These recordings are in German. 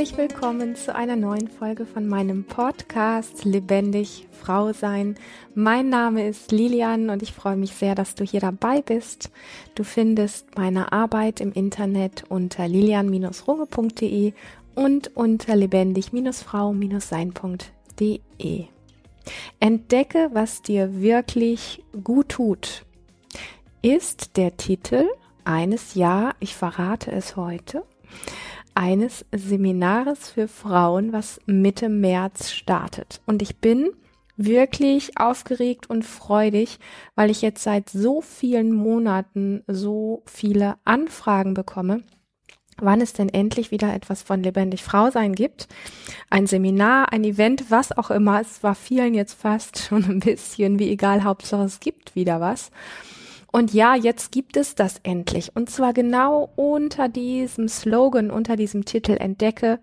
Herzlich willkommen zu einer neuen Folge von meinem Podcast Lebendig Frau sein. Mein Name ist Lilian und ich freue mich sehr, dass du hier dabei bist. Du findest meine Arbeit im Internet unter lilian-runge.de und unter lebendig-frau-sein.de. Entdecke, was dir wirklich gut tut, ist der Titel eines, ja, ich verrate es heute, eines Seminares für Frauen, was Mitte März startet. Und ich bin wirklich aufgeregt und freudig, weil ich jetzt seit so vielen Monaten so viele Anfragen bekomme, wann es denn endlich wieder etwas von lebendig Frau sein gibt. Ein Seminar, ein Event, was auch immer. Es war vielen jetzt fast schon ein bisschen wie egal, Hauptsache es gibt wieder was. Und ja, jetzt gibt es das endlich. Und zwar genau unter diesem Slogan, unter diesem Titel Entdecke,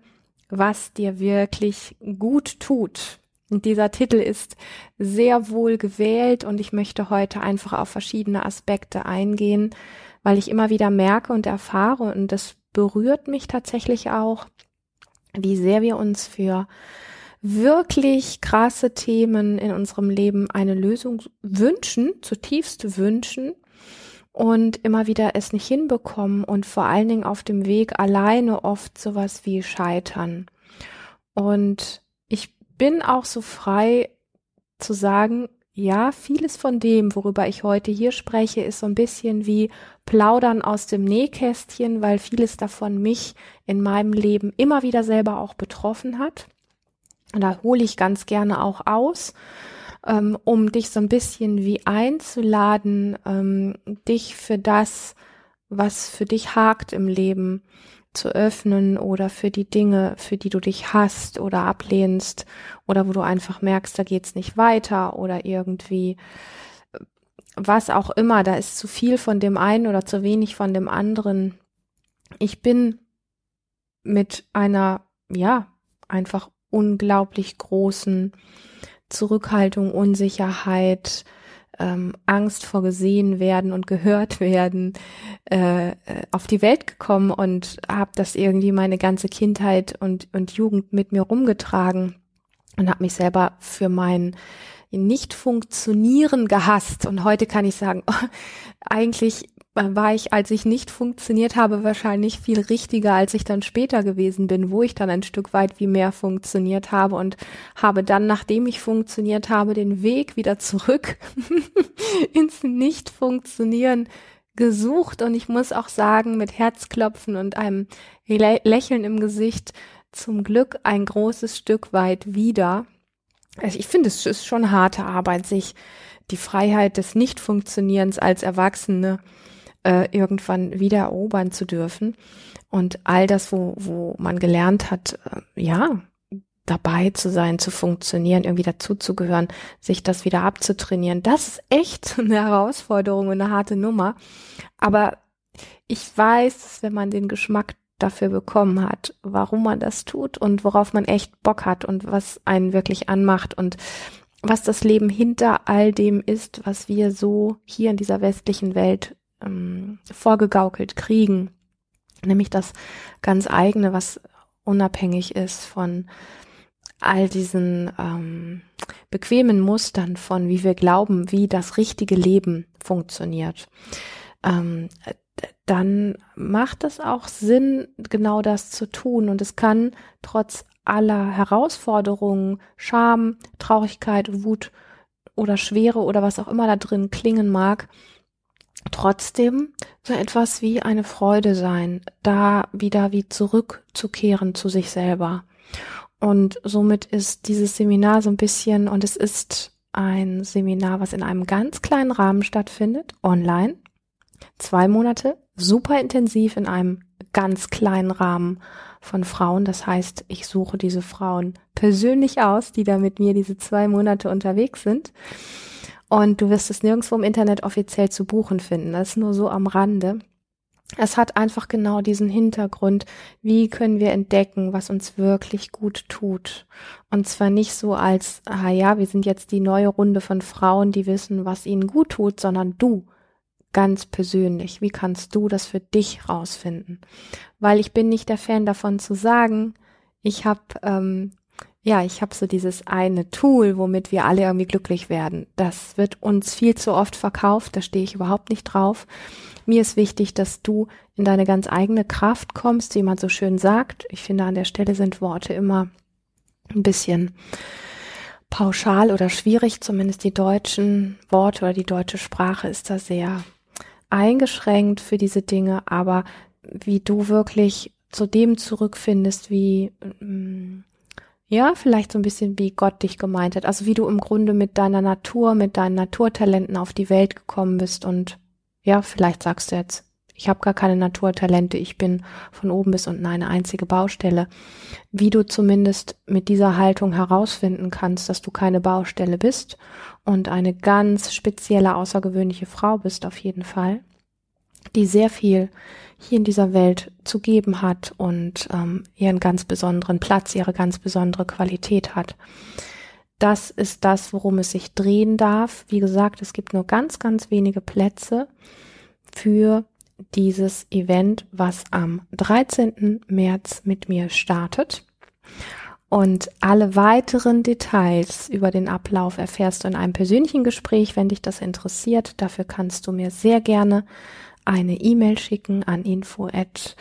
was dir wirklich gut tut. Und dieser Titel ist sehr wohl gewählt und ich möchte heute einfach auf verschiedene Aspekte eingehen, weil ich immer wieder merke und erfahre und das berührt mich tatsächlich auch, wie sehr wir uns für wirklich krasse Themen in unserem Leben eine Lösung wünschen, zutiefst wünschen und immer wieder es nicht hinbekommen und vor allen Dingen auf dem Weg alleine oft sowas wie scheitern. Und ich bin auch so frei zu sagen, ja, vieles von dem, worüber ich heute hier spreche, ist so ein bisschen wie Plaudern aus dem Nähkästchen, weil vieles davon mich in meinem Leben immer wieder selber auch betroffen hat. Und da hole ich ganz gerne auch aus, ähm, um dich so ein bisschen wie einzuladen, ähm, dich für das, was für dich hakt im Leben, zu öffnen oder für die Dinge, für die du dich hast oder ablehnst oder wo du einfach merkst, da geht's nicht weiter oder irgendwie was auch immer, da ist zu viel von dem einen oder zu wenig von dem anderen. Ich bin mit einer, ja, einfach unglaublich großen Zurückhaltung, Unsicherheit, ähm, Angst vor gesehen werden und gehört werden äh, auf die Welt gekommen und habe das irgendwie meine ganze Kindheit und, und Jugend mit mir rumgetragen und habe mich selber für mein Nicht-Funktionieren gehasst. Und heute kann ich sagen, eigentlich war ich, als ich nicht funktioniert habe, wahrscheinlich viel richtiger, als ich dann später gewesen bin, wo ich dann ein Stück weit wie mehr funktioniert habe und habe dann, nachdem ich funktioniert habe, den Weg wieder zurück ins Nicht-Funktionieren gesucht. Und ich muss auch sagen, mit Herzklopfen und einem Lächeln im Gesicht, zum Glück ein großes Stück weit wieder. Also ich finde, es ist schon harte Arbeit, sich die Freiheit des Nicht-Funktionierens als Erwachsene irgendwann wieder erobern zu dürfen. Und all das, wo, wo man gelernt hat, äh, ja, dabei zu sein, zu funktionieren, irgendwie dazuzugehören, sich das wieder abzutrainieren, das ist echt eine Herausforderung und eine harte Nummer. Aber ich weiß, dass wenn man den Geschmack dafür bekommen hat, warum man das tut und worauf man echt Bock hat und was einen wirklich anmacht und was das Leben hinter all dem ist, was wir so hier in dieser westlichen Welt ähm, vorgegaukelt kriegen, nämlich das ganz eigene, was unabhängig ist von all diesen ähm, bequemen Mustern von, wie wir glauben, wie das richtige Leben funktioniert, ähm, dann macht es auch Sinn, genau das zu tun. Und es kann trotz aller Herausforderungen, Scham, Traurigkeit, Wut oder Schwere oder was auch immer da drin klingen mag, trotzdem so etwas wie eine Freude sein, da wieder wie zurückzukehren zu sich selber. Und somit ist dieses Seminar so ein bisschen, und es ist ein Seminar, was in einem ganz kleinen Rahmen stattfindet, online. Zwei Monate, super intensiv in einem ganz kleinen Rahmen von Frauen. Das heißt, ich suche diese Frauen persönlich aus, die da mit mir diese zwei Monate unterwegs sind. Und du wirst es nirgendwo im Internet offiziell zu buchen finden. Das ist nur so am Rande. Es hat einfach genau diesen Hintergrund, wie können wir entdecken, was uns wirklich gut tut. Und zwar nicht so als, ah ja, wir sind jetzt die neue Runde von Frauen, die wissen, was ihnen gut tut, sondern du ganz persönlich. Wie kannst du das für dich rausfinden? Weil ich bin nicht der Fan davon zu sagen, ich habe ähm, ja, ich habe so dieses eine Tool, womit wir alle irgendwie glücklich werden. Das wird uns viel zu oft verkauft, da stehe ich überhaupt nicht drauf. Mir ist wichtig, dass du in deine ganz eigene Kraft kommst, wie man so schön sagt. Ich finde, an der Stelle sind Worte immer ein bisschen pauschal oder schwierig, zumindest die deutschen Worte oder die deutsche Sprache ist da sehr eingeschränkt für diese Dinge, aber wie du wirklich zu dem zurückfindest, wie mm, ja, vielleicht so ein bisschen wie Gott dich gemeint hat. Also wie du im Grunde mit deiner Natur, mit deinen Naturtalenten auf die Welt gekommen bist und ja, vielleicht sagst du jetzt, ich habe gar keine Naturtalente, ich bin von oben bis unten eine einzige Baustelle. Wie du zumindest mit dieser Haltung herausfinden kannst, dass du keine Baustelle bist und eine ganz spezielle, außergewöhnliche Frau bist auf jeden Fall, die sehr viel hier in dieser Welt zu geben hat und ähm, ihren ganz besonderen Platz, ihre ganz besondere Qualität hat. Das ist das, worum es sich drehen darf. Wie gesagt, es gibt nur ganz, ganz wenige Plätze für dieses Event, was am 13. März mit mir startet. Und alle weiteren Details über den Ablauf erfährst du in einem persönlichen Gespräch, wenn dich das interessiert. Dafür kannst du mir sehr gerne eine E-Mail schicken an info at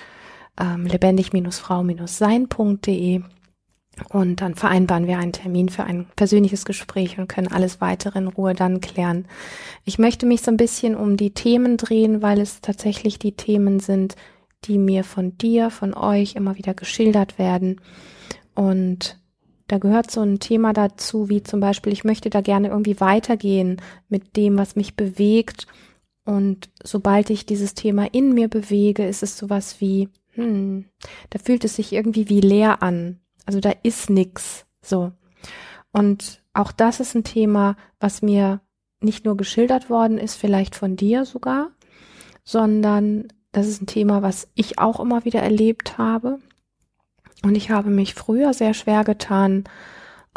ähm, lebendig-frau-sein.de und dann vereinbaren wir einen Termin für ein persönliches Gespräch und können alles weitere in Ruhe dann klären. Ich möchte mich so ein bisschen um die Themen drehen, weil es tatsächlich die Themen sind, die mir von dir, von euch immer wieder geschildert werden. Und da gehört so ein Thema dazu, wie zum Beispiel, ich möchte da gerne irgendwie weitergehen mit dem, was mich bewegt und sobald ich dieses Thema in mir bewege, ist es sowas wie, hm, da fühlt es sich irgendwie wie leer an. Also da ist nix. So. Und auch das ist ein Thema, was mir nicht nur geschildert worden ist, vielleicht von dir sogar, sondern das ist ein Thema, was ich auch immer wieder erlebt habe. Und ich habe mich früher sehr schwer getan,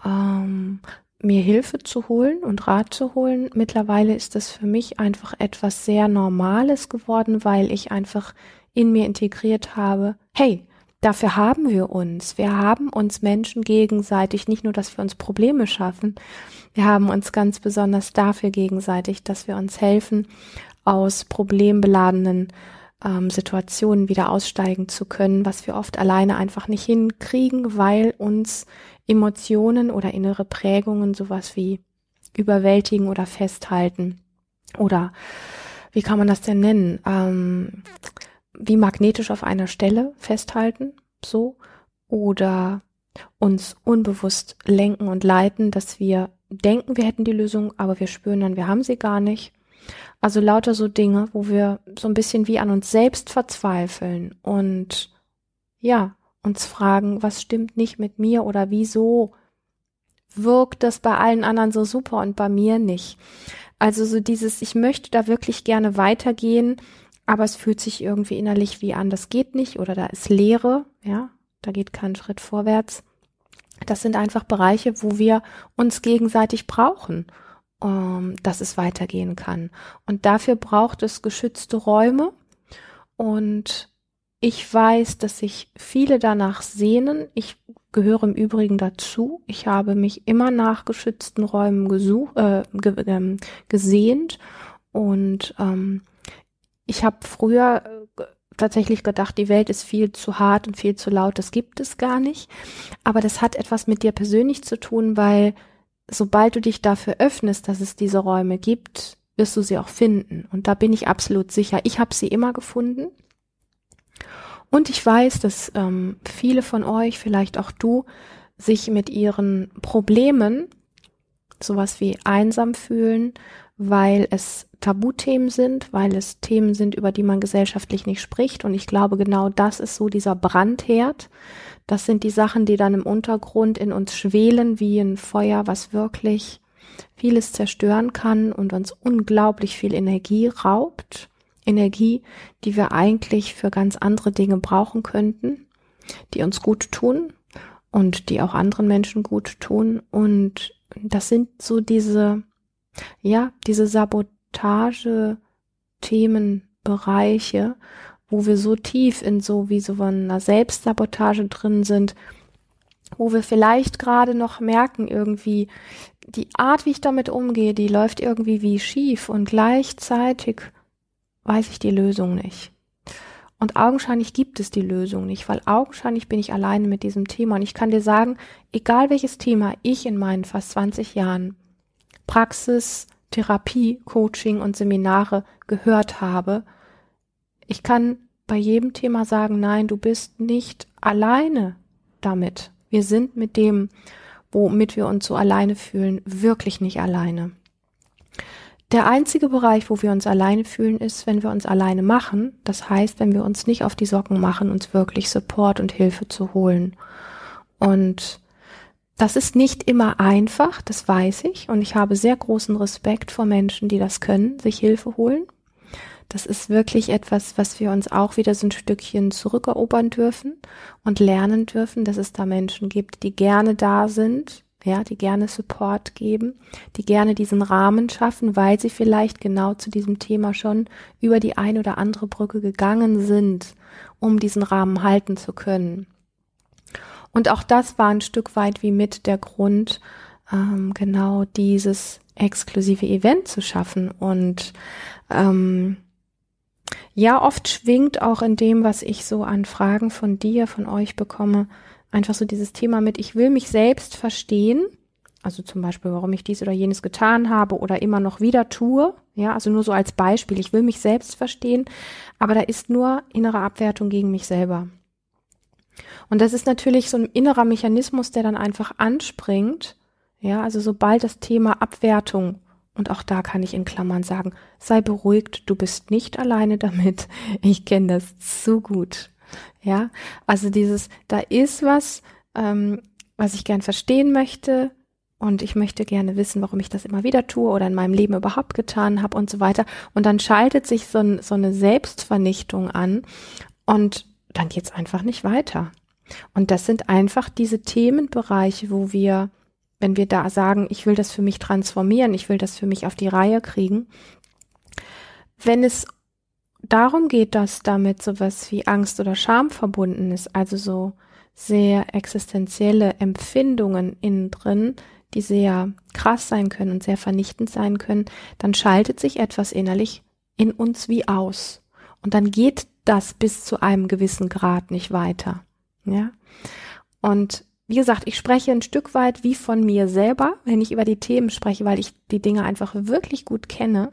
ähm, mir Hilfe zu holen und Rat zu holen. Mittlerweile ist das für mich einfach etwas sehr Normales geworden, weil ich einfach in mir integriert habe, hey, dafür haben wir uns. Wir haben uns Menschen gegenseitig, nicht nur, dass wir uns Probleme schaffen, wir haben uns ganz besonders dafür gegenseitig, dass wir uns helfen, aus problembeladenen ähm, Situationen wieder aussteigen zu können, was wir oft alleine einfach nicht hinkriegen, weil uns Emotionen oder innere Prägungen, sowas wie überwältigen oder festhalten oder wie kann man das denn nennen? Ähm, wie magnetisch auf einer Stelle festhalten, so, oder uns unbewusst lenken und leiten, dass wir denken, wir hätten die Lösung, aber wir spüren dann, wir haben sie gar nicht. Also lauter so Dinge, wo wir so ein bisschen wie an uns selbst verzweifeln und ja, uns fragen, was stimmt nicht mit mir oder wieso wirkt das bei allen anderen so super und bei mir nicht. Also so dieses, ich möchte da wirklich gerne weitergehen, aber es fühlt sich irgendwie innerlich wie an, das geht nicht oder da ist Leere, ja, da geht kein Schritt vorwärts. Das sind einfach Bereiche, wo wir uns gegenseitig brauchen, um, dass es weitergehen kann. Und dafür braucht es geschützte Räume und ich weiß, dass sich viele danach sehnen. Ich gehöre im Übrigen dazu. Ich habe mich immer nach geschützten Räumen gesucht, äh, ge ähm, gesehnt und ähm, ich habe früher äh, tatsächlich gedacht, die Welt ist viel zu hart und viel zu laut. Das gibt es gar nicht. Aber das hat etwas mit dir persönlich zu tun, weil sobald du dich dafür öffnest, dass es diese Räume gibt, wirst du sie auch finden. Und da bin ich absolut sicher. Ich habe sie immer gefunden. Und ich weiß, dass ähm, viele von euch, vielleicht auch du, sich mit ihren Problemen, sowas wie einsam fühlen, weil es Tabuthemen sind, weil es Themen sind, über die man gesellschaftlich nicht spricht. Und ich glaube, genau das ist so dieser Brandherd. Das sind die Sachen, die dann im Untergrund in uns schwelen wie ein Feuer, was wirklich vieles zerstören kann und uns unglaublich viel Energie raubt. Energie, die wir eigentlich für ganz andere Dinge brauchen könnten, die uns gut tun und die auch anderen Menschen gut tun. Und das sind so diese, ja, diese Sabotage, Themenbereiche, wo wir so tief in so wie so einer Selbstsabotage drin sind, wo wir vielleicht gerade noch merken, irgendwie, die Art, wie ich damit umgehe, die läuft irgendwie wie schief und gleichzeitig weiß ich die Lösung nicht. Und augenscheinlich gibt es die Lösung nicht, weil augenscheinlich bin ich alleine mit diesem Thema. Und ich kann dir sagen, egal welches Thema ich in meinen fast 20 Jahren Praxis, Therapie, Coaching und Seminare gehört habe, ich kann bei jedem Thema sagen, nein, du bist nicht alleine damit. Wir sind mit dem, womit wir uns so alleine fühlen, wirklich nicht alleine. Der einzige Bereich, wo wir uns alleine fühlen, ist, wenn wir uns alleine machen. Das heißt, wenn wir uns nicht auf die Socken machen, uns wirklich Support und Hilfe zu holen. Und das ist nicht immer einfach, das weiß ich. Und ich habe sehr großen Respekt vor Menschen, die das können, sich Hilfe holen. Das ist wirklich etwas, was wir uns auch wieder so ein Stückchen zurückerobern dürfen und lernen dürfen, dass es da Menschen gibt, die gerne da sind, ja, die gerne Support geben, die gerne diesen Rahmen schaffen, weil sie vielleicht genau zu diesem Thema schon über die ein oder andere Brücke gegangen sind, um diesen Rahmen halten zu können. Und auch das war ein Stück weit wie mit der Grund, ähm, genau dieses exklusive Event zu schaffen. Und ähm, ja, oft schwingt auch in dem, was ich so an Fragen von dir, von euch bekomme, einfach so dieses Thema mit, ich will mich selbst verstehen, also zum Beispiel, warum ich dies oder jenes getan habe oder immer noch wieder tue, ja, also nur so als Beispiel, ich will mich selbst verstehen, aber da ist nur innere Abwertung gegen mich selber. Und das ist natürlich so ein innerer Mechanismus, der dann einfach anspringt, ja, also sobald das Thema Abwertung und auch da kann ich in Klammern sagen, sei beruhigt, du bist nicht alleine damit. Ich kenne das zu gut. Ja, also dieses, da ist was, ähm, was ich gern verstehen möchte und ich möchte gerne wissen, warum ich das immer wieder tue oder in meinem Leben überhaupt getan habe und so weiter. Und dann schaltet sich so, ein, so eine Selbstvernichtung an und dann geht's einfach nicht weiter. Und das sind einfach diese Themenbereiche, wo wir, wenn wir da sagen, ich will das für mich transformieren, ich will das für mich auf die Reihe kriegen, wenn es darum geht, dass damit sowas wie Angst oder Scham verbunden ist, also so sehr existenzielle Empfindungen innen drin, die sehr krass sein können und sehr vernichtend sein können, dann schaltet sich etwas innerlich in uns wie aus. Und dann geht das bis zu einem gewissen Grad nicht weiter. Ja. Und wie gesagt, ich spreche ein Stück weit wie von mir selber, wenn ich über die Themen spreche, weil ich die Dinge einfach wirklich gut kenne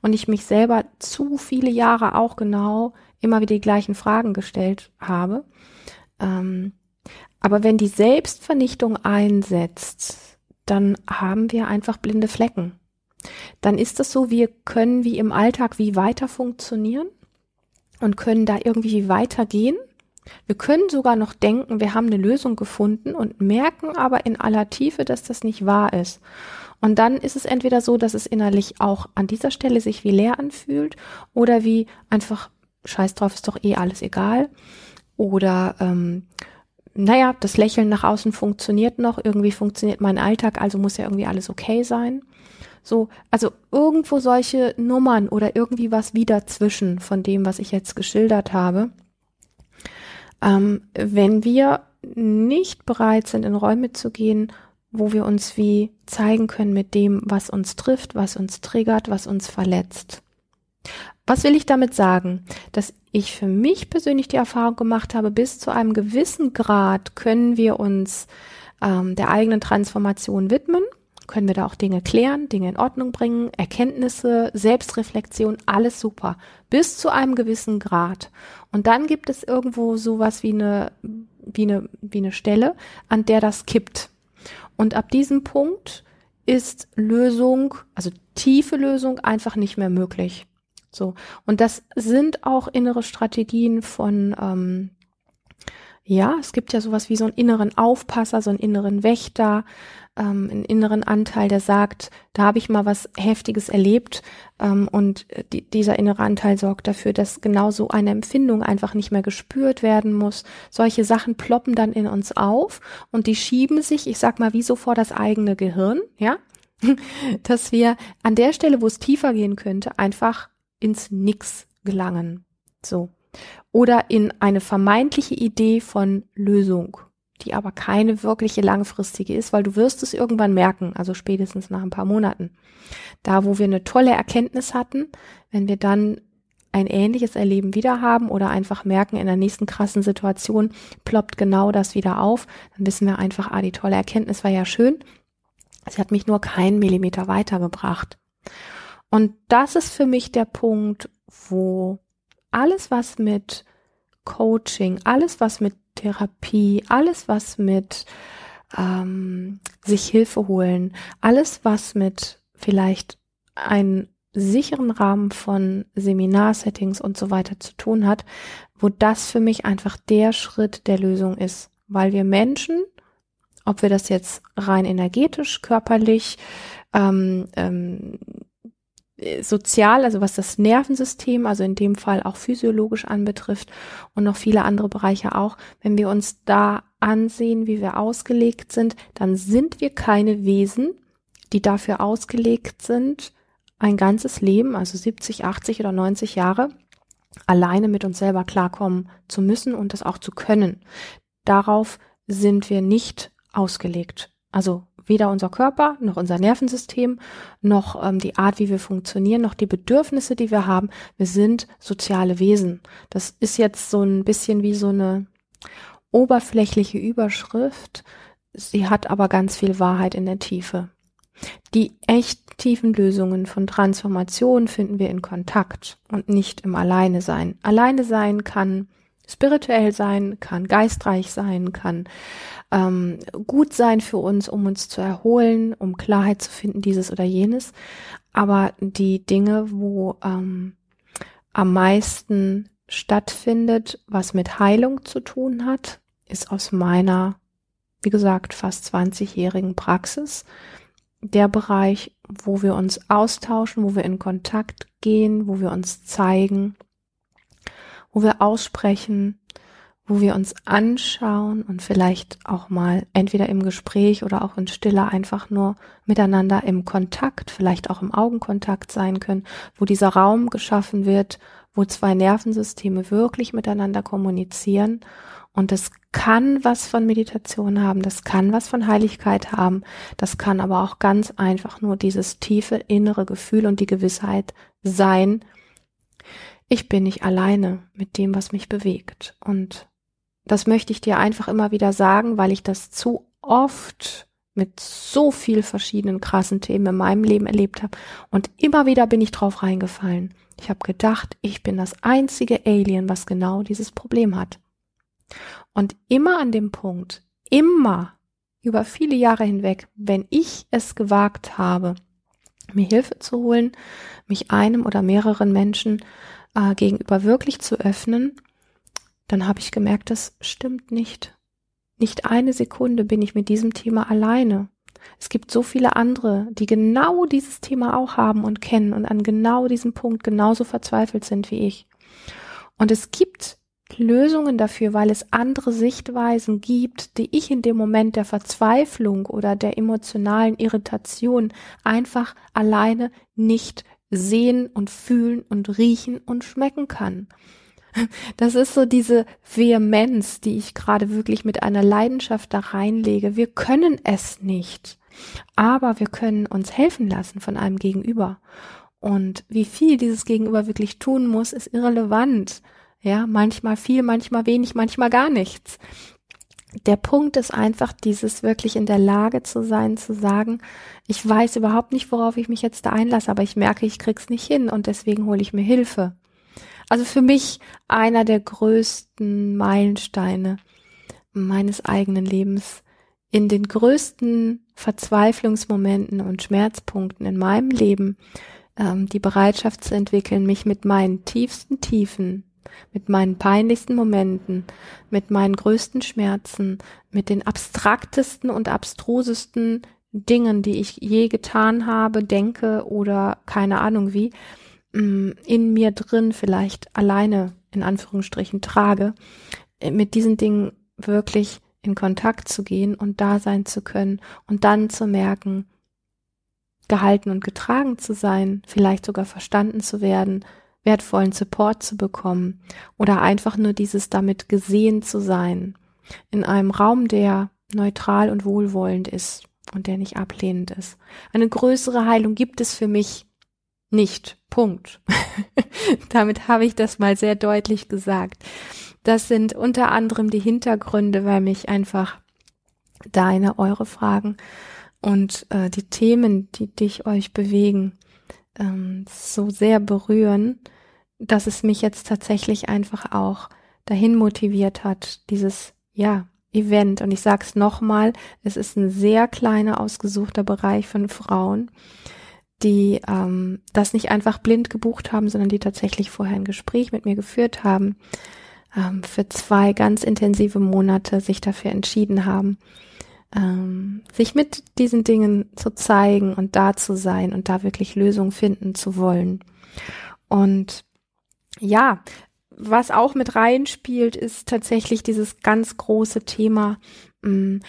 und ich mich selber zu viele Jahre auch genau immer wieder die gleichen Fragen gestellt habe. Ähm, aber wenn die Selbstvernichtung einsetzt, dann haben wir einfach blinde Flecken. Dann ist es so, wir können wie im Alltag wie weiter funktionieren und können da irgendwie weitergehen. Wir können sogar noch denken, wir haben eine Lösung gefunden und merken aber in aller Tiefe, dass das nicht wahr ist. Und dann ist es entweder so, dass es innerlich auch an dieser Stelle sich wie leer anfühlt oder wie einfach, scheiß drauf, ist doch eh alles egal. Oder ähm, naja, das Lächeln nach außen funktioniert noch, irgendwie funktioniert mein Alltag, also muss ja irgendwie alles okay sein. So, also irgendwo solche Nummern oder irgendwie was wieder zwischen von dem, was ich jetzt geschildert habe. Ähm, wenn wir nicht bereit sind, in Räume zu gehen, wo wir uns wie zeigen können mit dem, was uns trifft, was uns triggert, was uns verletzt. Was will ich damit sagen? Dass ich für mich persönlich die Erfahrung gemacht habe, bis zu einem gewissen Grad können wir uns ähm, der eigenen Transformation widmen, können wir da auch Dinge klären, Dinge in Ordnung bringen, Erkenntnisse, Selbstreflexion, alles super, bis zu einem gewissen Grad. Und dann gibt es irgendwo sowas wie eine, wie eine, wie eine Stelle, an der das kippt. Und ab diesem Punkt ist Lösung, also tiefe Lösung einfach nicht mehr möglich. So. Und das sind auch innere Strategien von, ähm, ja, es gibt ja sowas wie so einen inneren Aufpasser, so einen inneren Wächter, ähm, einen inneren Anteil, der sagt, da habe ich mal was Heftiges erlebt ähm, und äh, die, dieser innere Anteil sorgt dafür, dass genau so eine Empfindung einfach nicht mehr gespürt werden muss. Solche Sachen ploppen dann in uns auf und die schieben sich, ich sag mal, wie so vor das eigene Gehirn, ja, dass wir an der Stelle, wo es tiefer gehen könnte, einfach ins Nix gelangen. So. Oder in eine vermeintliche Idee von Lösung. Die aber keine wirkliche langfristige ist, weil du wirst es irgendwann merken, also spätestens nach ein paar Monaten. Da, wo wir eine tolle Erkenntnis hatten, wenn wir dann ein ähnliches Erleben wieder haben oder einfach merken, in der nächsten krassen Situation ploppt genau das wieder auf, dann wissen wir einfach, ah, die tolle Erkenntnis war ja schön. Sie hat mich nur keinen Millimeter weitergebracht. Und das ist für mich der Punkt, wo alles, was mit Coaching, alles, was mit Therapie, alles, was mit ähm, sich Hilfe holen, alles, was mit vielleicht ein sicheren Rahmen von Seminarsettings und so weiter zu tun hat, wo das für mich einfach der Schritt der Lösung ist, weil wir Menschen, ob wir das jetzt rein energetisch, körperlich, ähm, ähm, sozial, also was das Nervensystem, also in dem Fall auch physiologisch anbetrifft und noch viele andere Bereiche auch, wenn wir uns da ansehen, wie wir ausgelegt sind, dann sind wir keine Wesen, die dafür ausgelegt sind, ein ganzes Leben, also 70, 80 oder 90 Jahre, alleine mit uns selber klarkommen zu müssen und das auch zu können. Darauf sind wir nicht ausgelegt. Also weder unser Körper noch unser Nervensystem noch ähm, die Art, wie wir funktionieren, noch die Bedürfnisse, die wir haben. Wir sind soziale Wesen. Das ist jetzt so ein bisschen wie so eine oberflächliche Überschrift. Sie hat aber ganz viel Wahrheit in der Tiefe. Die echt tiefen Lösungen von Transformation finden wir in Kontakt und nicht im Alleine sein. Alleine sein kann spirituell sein, kann geistreich sein, kann ähm, gut sein für uns, um uns zu erholen, um Klarheit zu finden, dieses oder jenes. Aber die Dinge, wo ähm, am meisten stattfindet, was mit Heilung zu tun hat, ist aus meiner, wie gesagt, fast 20-jährigen Praxis der Bereich, wo wir uns austauschen, wo wir in Kontakt gehen, wo wir uns zeigen, wo wir aussprechen, wo wir uns anschauen und vielleicht auch mal entweder im Gespräch oder auch in Stille einfach nur miteinander im Kontakt, vielleicht auch im Augenkontakt sein können, wo dieser Raum geschaffen wird, wo zwei Nervensysteme wirklich miteinander kommunizieren. Und das kann was von Meditation haben, das kann was von Heiligkeit haben, das kann aber auch ganz einfach nur dieses tiefe innere Gefühl und die Gewissheit sein, ich bin nicht alleine mit dem, was mich bewegt. Und das möchte ich dir einfach immer wieder sagen, weil ich das zu oft mit so viel verschiedenen krassen Themen in meinem Leben erlebt habe. Und immer wieder bin ich drauf reingefallen. Ich habe gedacht, ich bin das einzige Alien, was genau dieses Problem hat. Und immer an dem Punkt, immer über viele Jahre hinweg, wenn ich es gewagt habe, mir Hilfe zu holen, mich einem oder mehreren Menschen äh, gegenüber wirklich zu öffnen, dann habe ich gemerkt, das stimmt nicht. Nicht eine Sekunde bin ich mit diesem Thema alleine. Es gibt so viele andere, die genau dieses Thema auch haben und kennen und an genau diesem Punkt genauso verzweifelt sind wie ich. Und es gibt Lösungen dafür, weil es andere Sichtweisen gibt, die ich in dem Moment der Verzweiflung oder der emotionalen Irritation einfach alleine nicht sehen und fühlen und riechen und schmecken kann. Das ist so diese Vehemenz, die ich gerade wirklich mit einer Leidenschaft da reinlege. Wir können es nicht, aber wir können uns helfen lassen von einem Gegenüber. Und wie viel dieses Gegenüber wirklich tun muss, ist irrelevant. Ja, manchmal viel, manchmal wenig, manchmal gar nichts. Der Punkt ist einfach dieses wirklich in der Lage zu sein, zu sagen, ich weiß überhaupt nicht, worauf ich mich jetzt da einlasse, aber ich merke, ich krieg's nicht hin und deswegen hole ich mir Hilfe. Also für mich einer der größten Meilensteine meines eigenen Lebens in den größten Verzweiflungsmomenten und Schmerzpunkten in meinem Leben ähm, die Bereitschaft zu entwickeln, mich mit meinen tiefsten Tiefen mit meinen peinlichsten Momenten, mit meinen größten Schmerzen, mit den abstraktesten und abstrusesten Dingen, die ich je getan habe, denke oder keine Ahnung wie, mm, in mir drin vielleicht alleine in Anführungsstrichen trage, äh, mit diesen Dingen wirklich in Kontakt zu gehen und da sein zu können und dann zu merken, gehalten und getragen zu sein, vielleicht sogar verstanden zu werden, wertvollen Support zu bekommen oder einfach nur dieses damit gesehen zu sein. in einem Raum, der neutral und wohlwollend ist und der nicht ablehnend ist. Eine größere Heilung gibt es für mich nicht. Punkt. Damit habe ich das mal sehr deutlich gesagt. Das sind unter anderem die Hintergründe, weil mich einfach deine, eure Fragen und äh, die Themen, die dich euch bewegen, ähm, so sehr berühren, dass es mich jetzt tatsächlich einfach auch dahin motiviert hat, dieses, ja, Event. Und ich sag's nochmal, es ist ein sehr kleiner, ausgesuchter Bereich von Frauen, die ähm, das nicht einfach blind gebucht haben, sondern die tatsächlich vorher ein Gespräch mit mir geführt haben, ähm, für zwei ganz intensive Monate sich dafür entschieden haben, ähm, sich mit diesen Dingen zu zeigen und da zu sein und da wirklich Lösungen finden zu wollen. Und ja, was auch mit reinspielt, ist tatsächlich dieses ganz große Thema, mh, mm,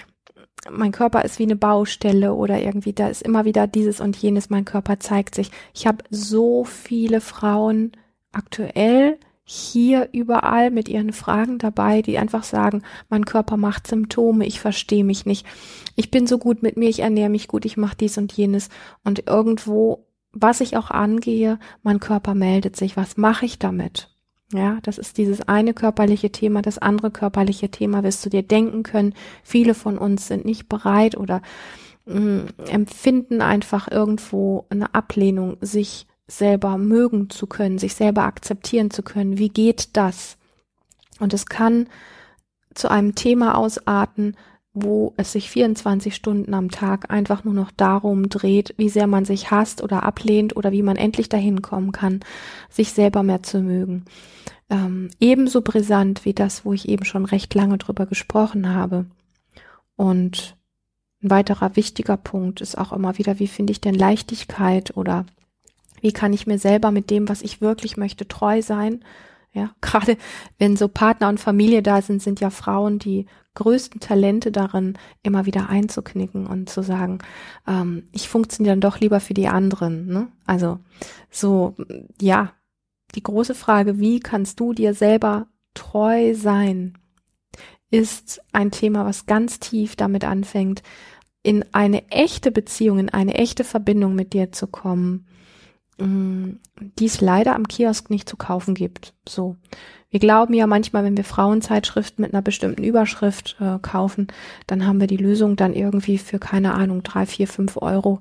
mein Körper ist wie eine Baustelle oder irgendwie, da ist immer wieder dieses und jenes, mein Körper zeigt sich. Ich habe so viele Frauen aktuell hier überall mit ihren Fragen dabei, die einfach sagen, mein Körper macht Symptome, ich verstehe mich nicht, ich bin so gut mit mir, ich ernähre mich gut, ich mache dies und jenes und irgendwo, was ich auch angehe, mein Körper meldet sich, was mache ich damit? Ja, das ist dieses eine körperliche Thema, das andere körperliche Thema wirst du dir denken können. Viele von uns sind nicht bereit oder mh, mm, empfinden einfach irgendwo eine Ablehnung, sich selber mögen zu können, sich selber akzeptieren zu können. Wie geht das? Und es kann zu einem Thema ausarten, wo es sich 24 Stunden am Tag einfach nur noch darum dreht, wie sehr man sich hasst oder ablehnt oder wie man endlich dahin kommen kann, sich selber mehr zu mögen. Ähm, ebenso brisant wie das, wo ich eben schon recht lange drüber gesprochen habe. Und ein weiterer wichtiger Punkt ist auch immer wieder, wie finde ich denn Leichtigkeit oder wie kann ich mir selber mit dem, was ich wirklich möchte, treu sein? Ja, gerade wenn so Partner und Familie da sind, sind ja Frauen die größten Talente darin, immer wieder einzuknicken und zu sagen, ähm, ich funktioniere dann doch lieber für die anderen. Ne? Also so, ja, die große Frage, wie kannst du dir selber treu sein, ist ein Thema, was ganz tief damit anfängt, in eine echte Beziehung, in eine echte Verbindung mit dir zu kommen, mm, die es leider am Kiosk nicht zu kaufen gibt. So. Wir glauben ja manchmal, wenn wir Frauenzeitschriften mit einer bestimmten Überschrift äh, kaufen, dann haben wir die Lösung dann irgendwie für, keine Ahnung, drei, vier, fünf Euro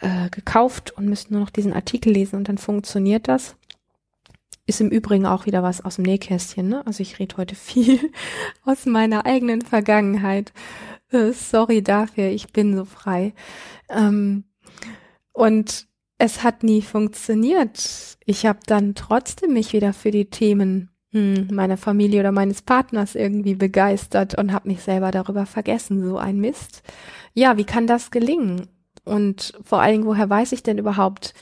äh, gekauft und müssen nur noch diesen Artikel lesen und dann funktioniert das. Ist im Übrigen auch wieder was aus dem Nähkästchen, ne? Also ich rede heute viel aus meiner eigenen Vergangenheit. Äh, sorry dafür, ich bin so frei. Ähm, und es hat nie funktioniert. Ich habe dann trotzdem mich wieder für die Themen hm, meiner Familie oder meines Partners irgendwie begeistert und habe mich selber darüber vergessen. So ein Mist. Ja, wie kann das gelingen? Und vor allen Dingen, woher weiß ich denn überhaupt,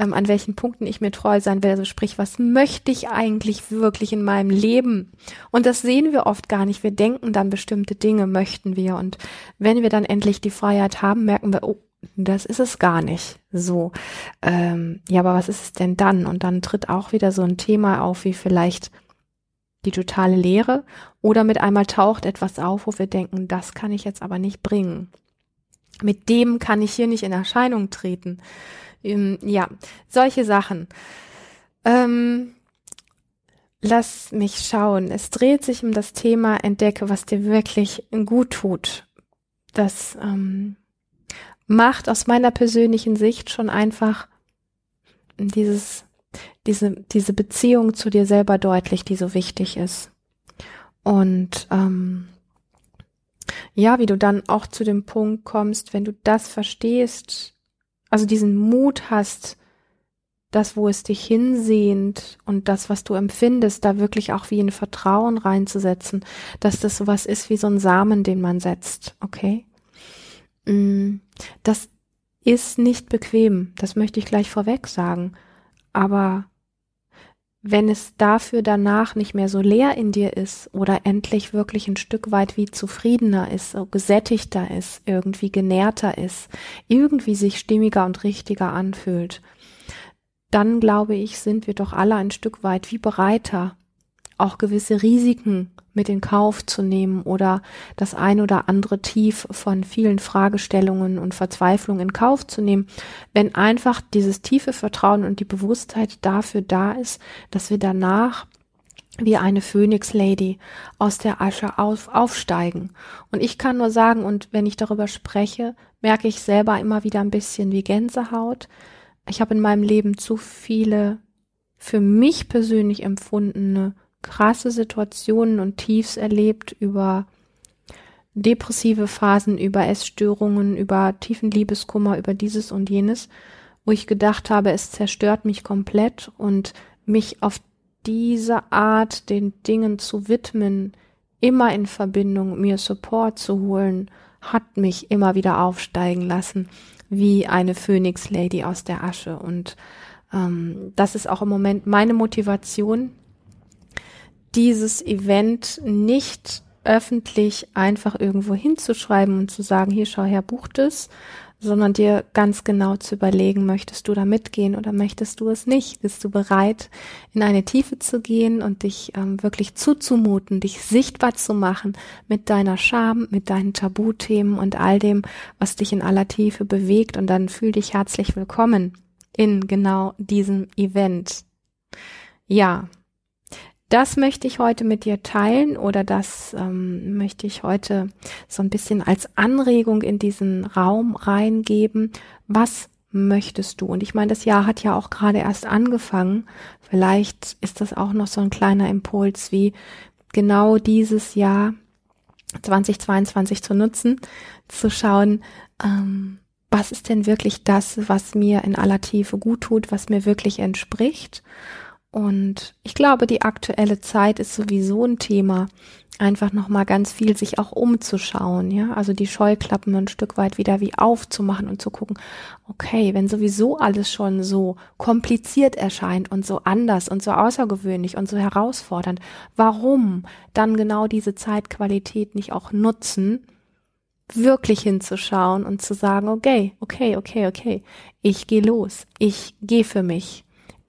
ähm, an welchen Punkten ich mir treu sein will? Also sprich, was möchte ich eigentlich wirklich in meinem Leben? Und das sehen wir oft gar nicht. Wir denken dann bestimmte Dinge möchten wir. Und wenn wir dann endlich die Freiheit haben, merken wir, oh, das ist es gar nicht so. Ähm, ja, aber was ist es denn dann? Und dann tritt auch wieder so ein Thema auf, wie vielleicht die totale Leere oder mit einmal taucht etwas auf, wo wir denken, das kann ich jetzt aber nicht bringen. Mit dem kann ich hier nicht in Erscheinung treten. Ähm, ja, solche Sachen. Ähm, lass mich schauen. Es dreht sich um das Thema Entdecke, was dir wirklich gut tut. Das ähm, macht aus meiner persönlichen Sicht schon einfach dieses diese, diese Beziehung zu dir selber deutlich, die so wichtig ist. Und ähm, ja, wie du dann auch zu dem Punkt kommst, wenn du das verstehst, also diesen Mut hast, das, wo es dich hinsehnt und das, was du empfindest, da wirklich auch wie ein Vertrauen reinzusetzen, dass das sowas ist wie so ein Samen, den man setzt, okay? Mm, das ist nicht bequem, das möchte ich gleich vorweg sagen. Aber wenn es dafür danach nicht mehr so leer in dir ist oder endlich wirklich ein Stück weit wie zufriedener ist, so gesättigter ist, irgendwie genährter ist, irgendwie sich stimmiger und richtiger anfühlt, dann glaube ich, sind wir doch alle ein Stück weit wie bereiter, auch gewisse Risiken mit in Kauf zu nehmen oder das ein oder andere Tief von vielen Fragestellungen und Verzweiflung in Kauf zu nehmen, wenn einfach dieses tiefe Vertrauen und die Bewusstheit dafür da ist, dass wir danach wie eine Phönix Lady aus der Asche auf, aufsteigen. Und ich kann nur sagen, und wenn ich darüber spreche, merke ich selber immer wieder ein bisschen wie Gänsehaut. Ich habe in meinem Leben zu viele für mich persönlich empfundene krasse Situationen und Tiefs erlebt über depressive Phasen, über Essstörungen, über tiefen Liebeskummer, über dieses und jenes, wo ich gedacht habe, es zerstört mich komplett und mich auf diese Art den Dingen zu widmen, immer in Verbindung mir Support zu holen, hat mich immer wieder aufsteigen lassen, wie eine Phönix Lady aus der Asche. Und ähm, das ist auch im Moment meine Motivation, dieses Event nicht öffentlich einfach irgendwo hinzuschreiben und zu sagen, hier schau her, bucht es, sondern dir ganz genau zu überlegen, möchtest du da mitgehen oder möchtest du es nicht? Bist du bereit, in eine Tiefe zu gehen und dich ähm, wirklich zuzumuten, dich sichtbar zu machen mit deiner Scham, mit deinen Tabuthemen und all dem, was dich in aller Tiefe bewegt und dann fühl dich herzlich willkommen in genau diesem Event. Ja, das möchte ich heute mit dir teilen oder das ähm, möchte ich heute so ein bisschen als Anregung in diesen Raum reingeben. Was möchtest du? Und ich meine, das Jahr hat ja auch gerade erst angefangen. Vielleicht ist das auch noch so ein kleiner Impuls, wie genau dieses Jahr 2022 zu nutzen, zu schauen, ähm, was ist denn wirklich das, was mir in aller Tiefe gut tut, was mir wirklich entspricht und ich glaube, die aktuelle Zeit ist sowieso ein Thema, einfach nochmal ganz viel sich auch umzuschauen, ja, also die Scheuklappen ein Stück weit wieder wie aufzumachen und zu gucken, okay, wenn sowieso alles schon so kompliziert erscheint und so anders und so außergewöhnlich und so herausfordernd, warum dann genau diese Zeitqualität nicht auch nutzen, wirklich hinzuschauen und zu sagen, okay, okay, okay, okay, ich gehe los, ich gehe für mich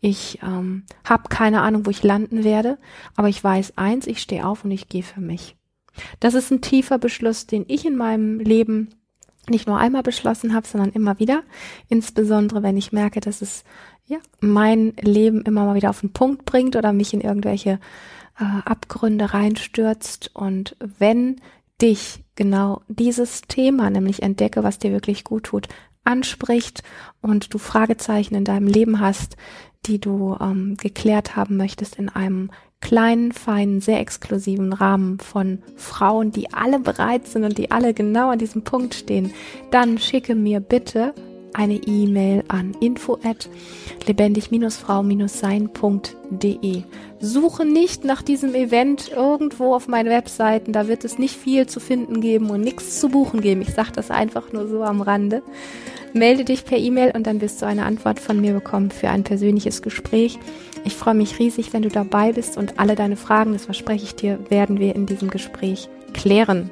ich ähm, habe keine Ahnung, wo ich landen werde, aber ich weiß eins, ich stehe auf und ich gehe für mich. Das ist ein tiefer Beschluss, den ich in meinem Leben nicht nur einmal beschlossen habe, sondern immer wieder. Insbesondere, wenn ich merke, dass es ja mein Leben immer mal wieder auf den Punkt bringt oder mich in irgendwelche äh, Abgründe reinstürzt. Und wenn dich genau dieses Thema, nämlich entdecke, was dir wirklich gut tut, anspricht und du Fragezeichen in deinem Leben hast, die du ähm, geklärt haben möchtest in einem kleinen, feinen, sehr exklusiven Rahmen von Frauen, die alle bereit sind und die alle genau an diesem Punkt stehen, dann schicke mir bitte eine E-Mail an info at lebendig-frau-sein.de. Suche nicht nach diesem Event irgendwo auf meinen Webseiten, da wird es nicht viel zu finden geben und nichts zu buchen geben. Ich sage das einfach nur so am Rande. Melde dich per E-Mail und dann wirst du eine Antwort von mir bekommen für ein persönliches Gespräch. Ich freue mich riesig, wenn du dabei bist und alle deine Fragen, das verspreche ich dir, werden wir in diesem Gespräch klären.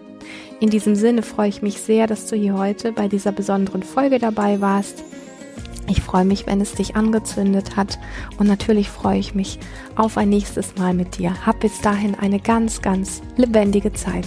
In diesem Sinne freue ich mich sehr, dass du hier heute bei dieser besonderen Folge dabei warst. Ich freue mich, wenn es dich angezündet hat und natürlich freue ich mich auf ein nächstes Mal mit dir. Hab bis dahin eine ganz, ganz lebendige Zeit.